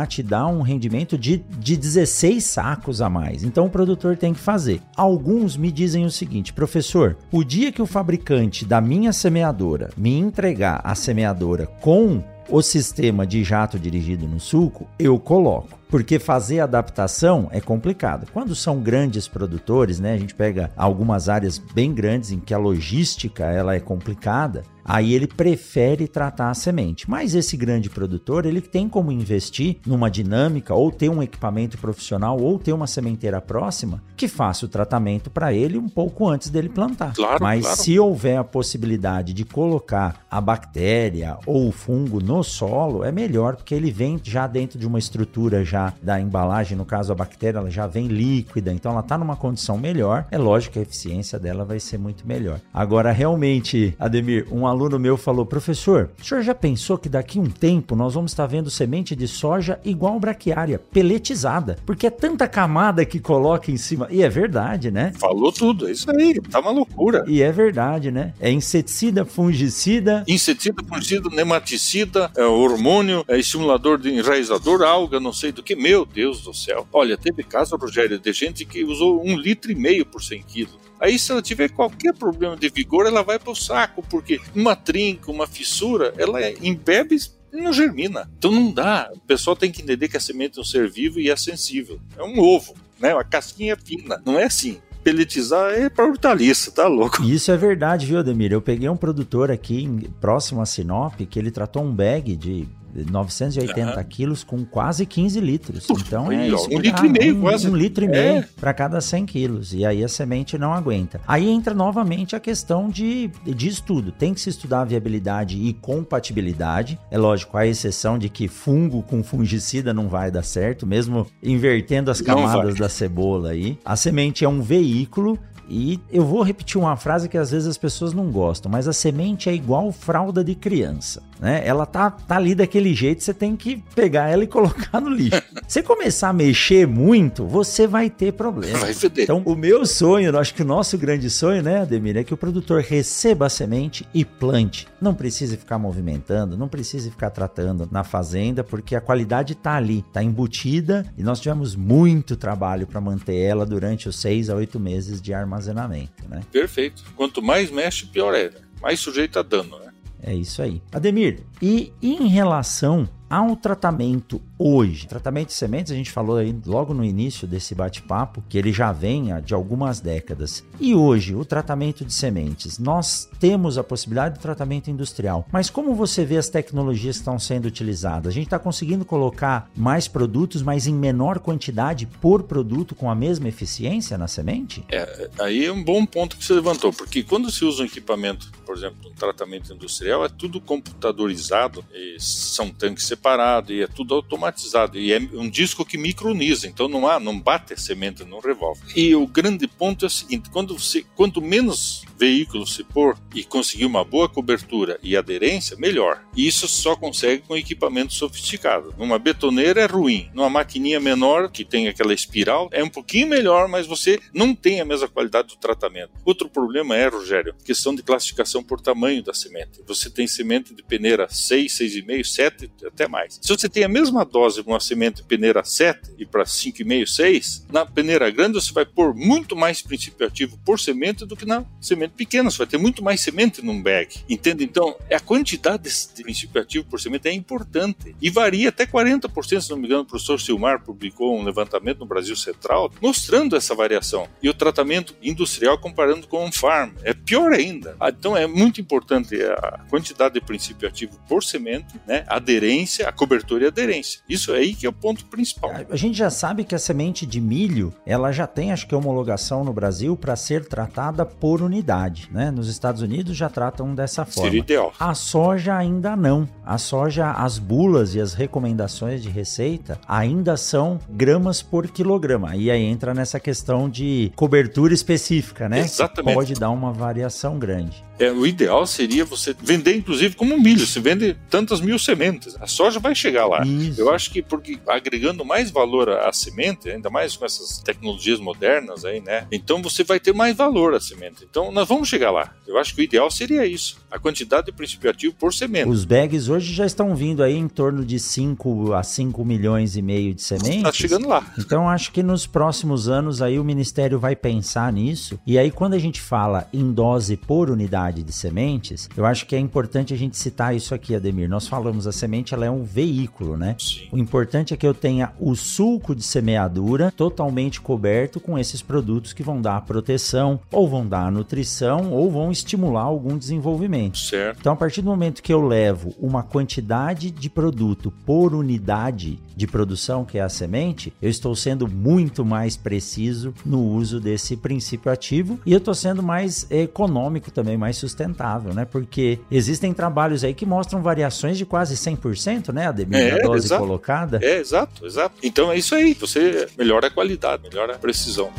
te dá um rendimento de, de 16 sacos a mais. Então o produtor tem que fazer. Alguns me dizem o seguinte, professor, o dia que o fabricante da minha semeadora me entregar a semeadora com o sistema de jato dirigido no sulco, eu coloco. Porque fazer adaptação é complicado. Quando são grandes produtores, né, a gente pega algumas áreas bem grandes em que a logística ela é complicada, aí ele prefere tratar a semente. Mas esse grande produtor, ele tem como investir numa dinâmica ou ter um equipamento profissional ou ter uma sementeira próxima que faça o tratamento para ele um pouco antes dele plantar. Claro, Mas claro. se houver a possibilidade de colocar a bactéria ou o fungo no solo, é melhor porque ele vem já dentro de uma estrutura já da embalagem, no caso a bactéria, ela já vem líquida, então ela está numa condição melhor. É lógico que a eficiência dela vai ser muito melhor. Agora, realmente, Ademir, um aluno meu falou: professor, o senhor já pensou que daqui a um tempo nós vamos estar vendo semente de soja igual braquiária, peletizada? Porque é tanta camada que coloca em cima. E é verdade, né? Falou tudo, é isso aí, tá uma loucura. E é verdade, né? É inseticida, fungicida. Inseticida, fungicida, nematicida, é, hormônio, é, estimulador de enraizador, alga, não sei do que. Meu Deus do céu. Olha, teve caso, Rogério, de gente que usou um litro e meio por 100 quilos. Aí, se ela tiver qualquer problema de vigor, ela vai para o saco, porque uma trinca, uma fissura, ela é, embebe e não germina. Então não dá. O pessoal tem que entender que a semente é um ser vivo e é sensível. É um ovo, né? Uma casquinha fina. Não é assim. Peletizar é para hortaliça, tá louco? Isso é verdade, viu, Ademir? Eu peguei um produtor aqui próximo a Sinop que ele tratou um bag de 980 Aham. quilos com quase 15 litros. Então é isso. um litro e meio um, quase. Um litro e É. meio para cada 100 quilos. E aí a semente não aguenta. Aí entra novamente a questão de, de estudo. Tem que se estudar a viabilidade e compatibilidade. É lógico, a exceção de que fungo com fungicida não vai dar certo, mesmo invertendo as camadas da cebola aí. A semente é um veículo e eu vou repetir uma frase que às vezes as pessoas não gostam, mas a semente é igual fralda de criança, né? Ela tá, tá ali daquele jeito, você tem que pegar ela e colocar no lixo. Você começar a mexer muito, você vai ter problema. Vai feder. Então, o meu sonho, acho que o nosso grande sonho, né, Ademir, é que o produtor receba a semente e plante. Não precise ficar movimentando, não precise ficar tratando na fazenda, porque a qualidade tá ali, tá embutida e nós tivemos muito trabalho para manter ela durante os seis a oito meses de armazenamento, né? Perfeito. Quanto mais mexe, pior é. Mais sujeito a dano, né? É isso aí. Ademir, e em relação ao tratamento hoje, tratamento de sementes, a gente falou aí logo no início desse bate-papo que ele já vem de algumas décadas. E hoje, o tratamento de sementes, nós temos a possibilidade de tratamento industrial, mas como você vê as tecnologias que estão sendo utilizadas? A gente está conseguindo colocar mais produtos, mas em menor quantidade por produto com a mesma eficiência na semente? É, aí é um bom ponto que você levantou, porque quando se usa um equipamento, por exemplo, um tratamento industrial, é tudo computadorizado, são tanques separados e é tudo automatizado e é um disco que microniza, então não há, não bate a semente, não revolve. E o grande ponto é o seguinte: quando você, quanto menos veículos se pôr e conseguir uma boa cobertura e aderência, melhor. E isso só consegue com equipamento sofisticado. Numa betoneira é ruim, numa maquininha menor que tem aquela espiral é um pouquinho melhor, mas você não tem a mesma qualidade do tratamento. Outro problema é, Rogério, questão de classificação por tamanho da semente. Você tem semente de peneira 6, 6,5, 7, até mais. Se você tem a mesma dose com uma semente peneira 7 e para 5,5, 6, na peneira grande você vai pôr muito mais princípio ativo por semente do que na semente pequena. Você vai ter muito mais semente num bag. Entende? Então, a quantidade de princípio ativo por semente é importante. E varia até 40%, se não me engano, o professor Silmar publicou um levantamento no Brasil Central mostrando essa variação. E o tratamento industrial comparando com um farm. É pior ainda. Ah, Então, é muito importante a quantidade de princípio ativo por semente, né? a aderência, a cobertura e a aderência. Isso aí que é o ponto principal. A gente já sabe que a semente de milho, ela já tem, acho que, homologação no Brasil para ser tratada por unidade, né? Nos Estados Unidos já tratam dessa forma. Seria ideal. A soja ainda não. A soja, as bulas e as recomendações de receita ainda são gramas por quilograma. E aí entra nessa questão de cobertura específica, né? Exatamente. Pode dar uma variação grande. É, o ideal seria você vender, inclusive, como milho. Você vende tantas mil sementes. A soja vai chegar lá. Isso. Eu acho que porque agregando mais valor à semente, ainda mais com essas tecnologias modernas aí, né? Então você vai ter mais valor à semente. Então nós vamos chegar lá. Eu acho que o ideal seria isso. A quantidade de princípio ativo por semente. Os bags hoje já estão vindo aí em torno de 5 a 5 milhões e meio de sementes. Tá chegando lá. Então acho que nos próximos anos aí o Ministério vai pensar nisso. E aí quando a gente fala em dose por unidade de sementes, eu acho que é importante a gente citar isso aqui, Ademir. Nós falamos a semente ela é um veículo, né? Sim. O importante é que eu tenha o sulco de semeadura totalmente coberto com esses produtos que vão dar a proteção, ou vão dar a nutrição, ou vão estimular algum desenvolvimento. Certo. Então, a partir do momento que eu levo uma quantidade de produto por unidade de produção, que é a semente, eu estou sendo muito mais preciso no uso desse princípio ativo e eu estou sendo mais econômico também, mais sustentável, né? Porque existem trabalhos aí que mostram variações de quase 100%, né, Ademir, É, da dose exato. colocada. É, exato, exato. Então é isso aí. Você melhora a qualidade, melhora a precisão.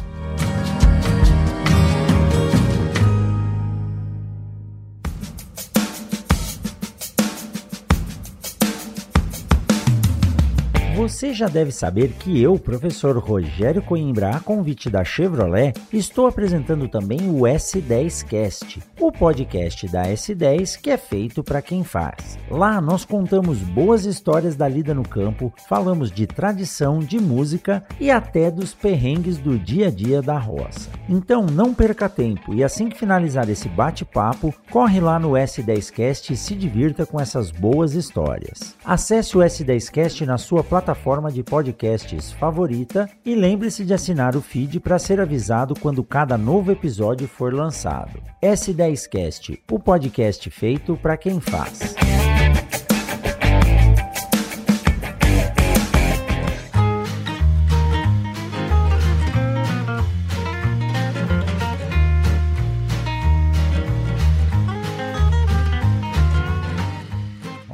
Você já deve saber que eu, professor Rogério Coimbra, a convite da Chevrolet, estou apresentando também o S10Cast, o podcast da S10 que é feito para quem faz. Lá nós contamos boas histórias da lida no campo, falamos de tradição, de música e até dos perrengues do dia a dia da roça. Então não perca tempo e assim que finalizar esse bate-papo, corre lá no S10Cast e se divirta com essas boas histórias. Acesse o S10Cast na sua plataforma de podcasts favorita e lembre-se de assinar o feed para ser avisado quando cada novo episódio for lançado. S10Cast, o podcast feito para quem faz.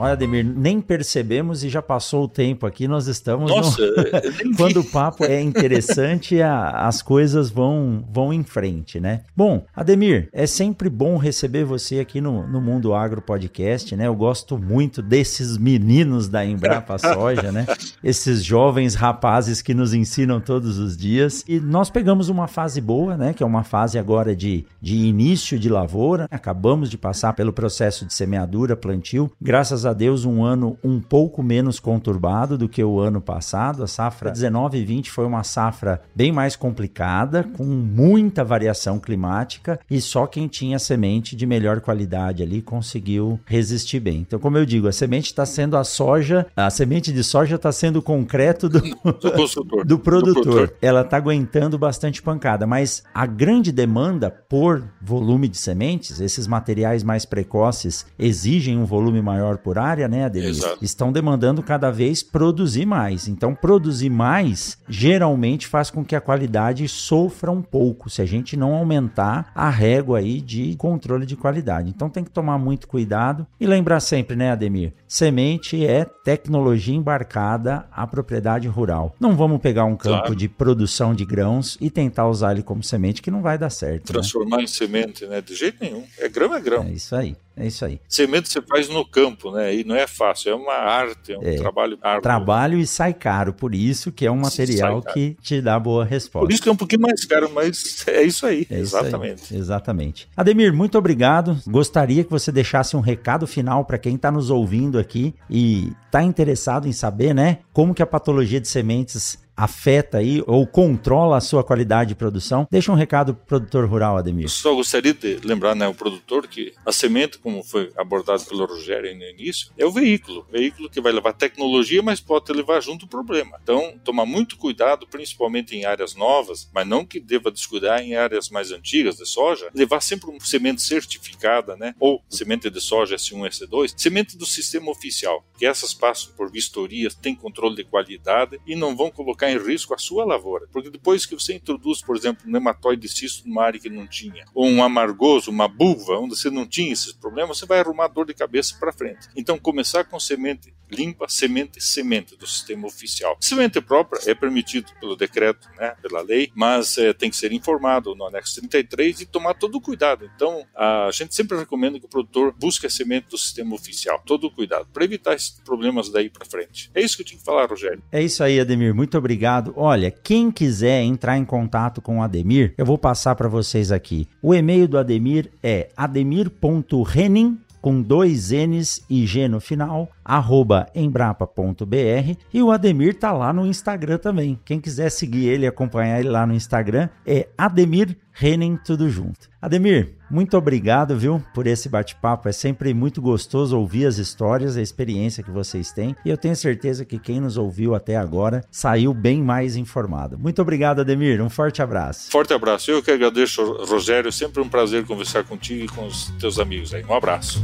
Olha, Ademir, nem percebemos e já passou o tempo aqui. Nós estamos no- Nossa, vi. quando o papo é interessante, a- as coisas vão, vão em frente, né? Bom, Ademir, é sempre bom receber você aqui no, no Mundo Agro Podcast, né? Eu gosto muito desses meninos da Embrapa Soja, né? Esses jovens rapazes que nos ensinam todos os dias. E nós pegamos uma fase boa, né? Que é uma fase agora de, de início de lavoura. Acabamos de passar pelo processo de semeadura, plantio. Graças a Deus, um ano um pouco menos conturbado do que o ano passado. A safra 19 e 20 foi uma safra bem mais complicada, com muita variação climática, e só quem tinha semente de melhor qualidade ali conseguiu resistir bem. Então, como eu digo, a semente está sendo a soja, a semente de soja está sendo o concreto do, Do consultor. do produtor. Ela está aguentando bastante pancada, mas a grande demanda por volume de sementes, esses materiais mais precoces exigem um volume maior por área, né, Adelir? Exato. Estão demandando cada vez produzir mais. Então, produzir mais geralmente faz com que a qualidade sofra um pouco, se a gente não aumentar a régua aí de controle de qualidade. Então, tem que tomar muito cuidado e lembrar sempre, né, Ademir? Semente é tecnologia embarcada à propriedade rural. Não vamos pegar um campo Claro. de produção de grãos e tentar usar ele como semente, que não vai dar certo. Né? Transformar em semente, né? De jeito nenhum. É grão, é grão. É isso aí, é isso aí. Semente você faz no campo, né? E não é fácil, é uma arte, é um É. trabalho árduo. Trabalho e sai caro, por isso que é um material que te dá boa resposta. Por isso que é um pouquinho mais caro, mas é isso aí. É isso aí, exatamente. exatamente. Ademir, muito obrigado. Gostaria que você deixasse um recado final para quem está nos ouvindo aqui e está interessado em saber, né, como que a patologia de sementes afeta aí ou controla a sua qualidade de produção. Deixa um recado pro produtor rural, Ademir. Só gostaria de lembrar, né, o produtor que a semente, como foi abordado pelo Rogério no início, é o veículo. O veículo que vai levar tecnologia, mas pode levar junto o problema. Então, tomar muito cuidado, principalmente em áreas novas, mas não que deva descuidar em áreas mais antigas de soja, levar sempre uma semente certificada, né, ou semente de soja S1, S2, semente do sistema oficial, que essas passam por vistorias, têm controle de qualidade e não vão colocar em risco a sua lavoura. Porque depois que você introduz, por exemplo, um nematóide cisto numa área que não tinha, ou um amargoso, uma buva, onde você não tinha esses problemas, você vai arrumar dor de cabeça para frente. Então, começar com semente limpa, semente semente do sistema oficial. Semente própria é permitido pelo decreto, né, pela lei, mas é, tem que ser informado no anexo 33 e tomar todo o cuidado. Então, a gente sempre recomenda que o produtor busque a semente do sistema oficial. Todo o cuidado, para evitar esses problemas daí para frente. É isso que eu tinha que falar, Rogério. É isso aí, Ademir. Muito obrigado. Olha, quem quiser entrar em contato com o Ademir, eu vou passar para vocês aqui. O e-mail do Ademir é ademir.renin com dois N's e G no final, arroba embrapa.br e o Ademir tá lá no Instagram também. Quem quiser seguir ele acompanhar ele lá no Instagram é Ademir tudo junto. Ademir, muito obrigado, viu, por esse bate-papo. É sempre muito gostoso ouvir as histórias, a experiência que vocês têm. E eu tenho certeza que quem nos ouviu até agora saiu bem mais informado. Muito obrigado, Ademir. Um forte abraço. Forte abraço. Eu que agradeço, Rogério. Sempre um prazer conversar contigo e com os teus amigos aí. Um abraço.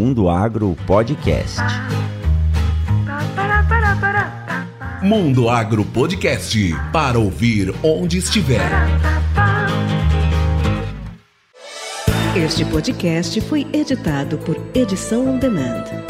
Mundo Agro Podcast. Mundo Agro Podcast para ouvir onde estiver. Este podcast foi editado por Edição On Demand.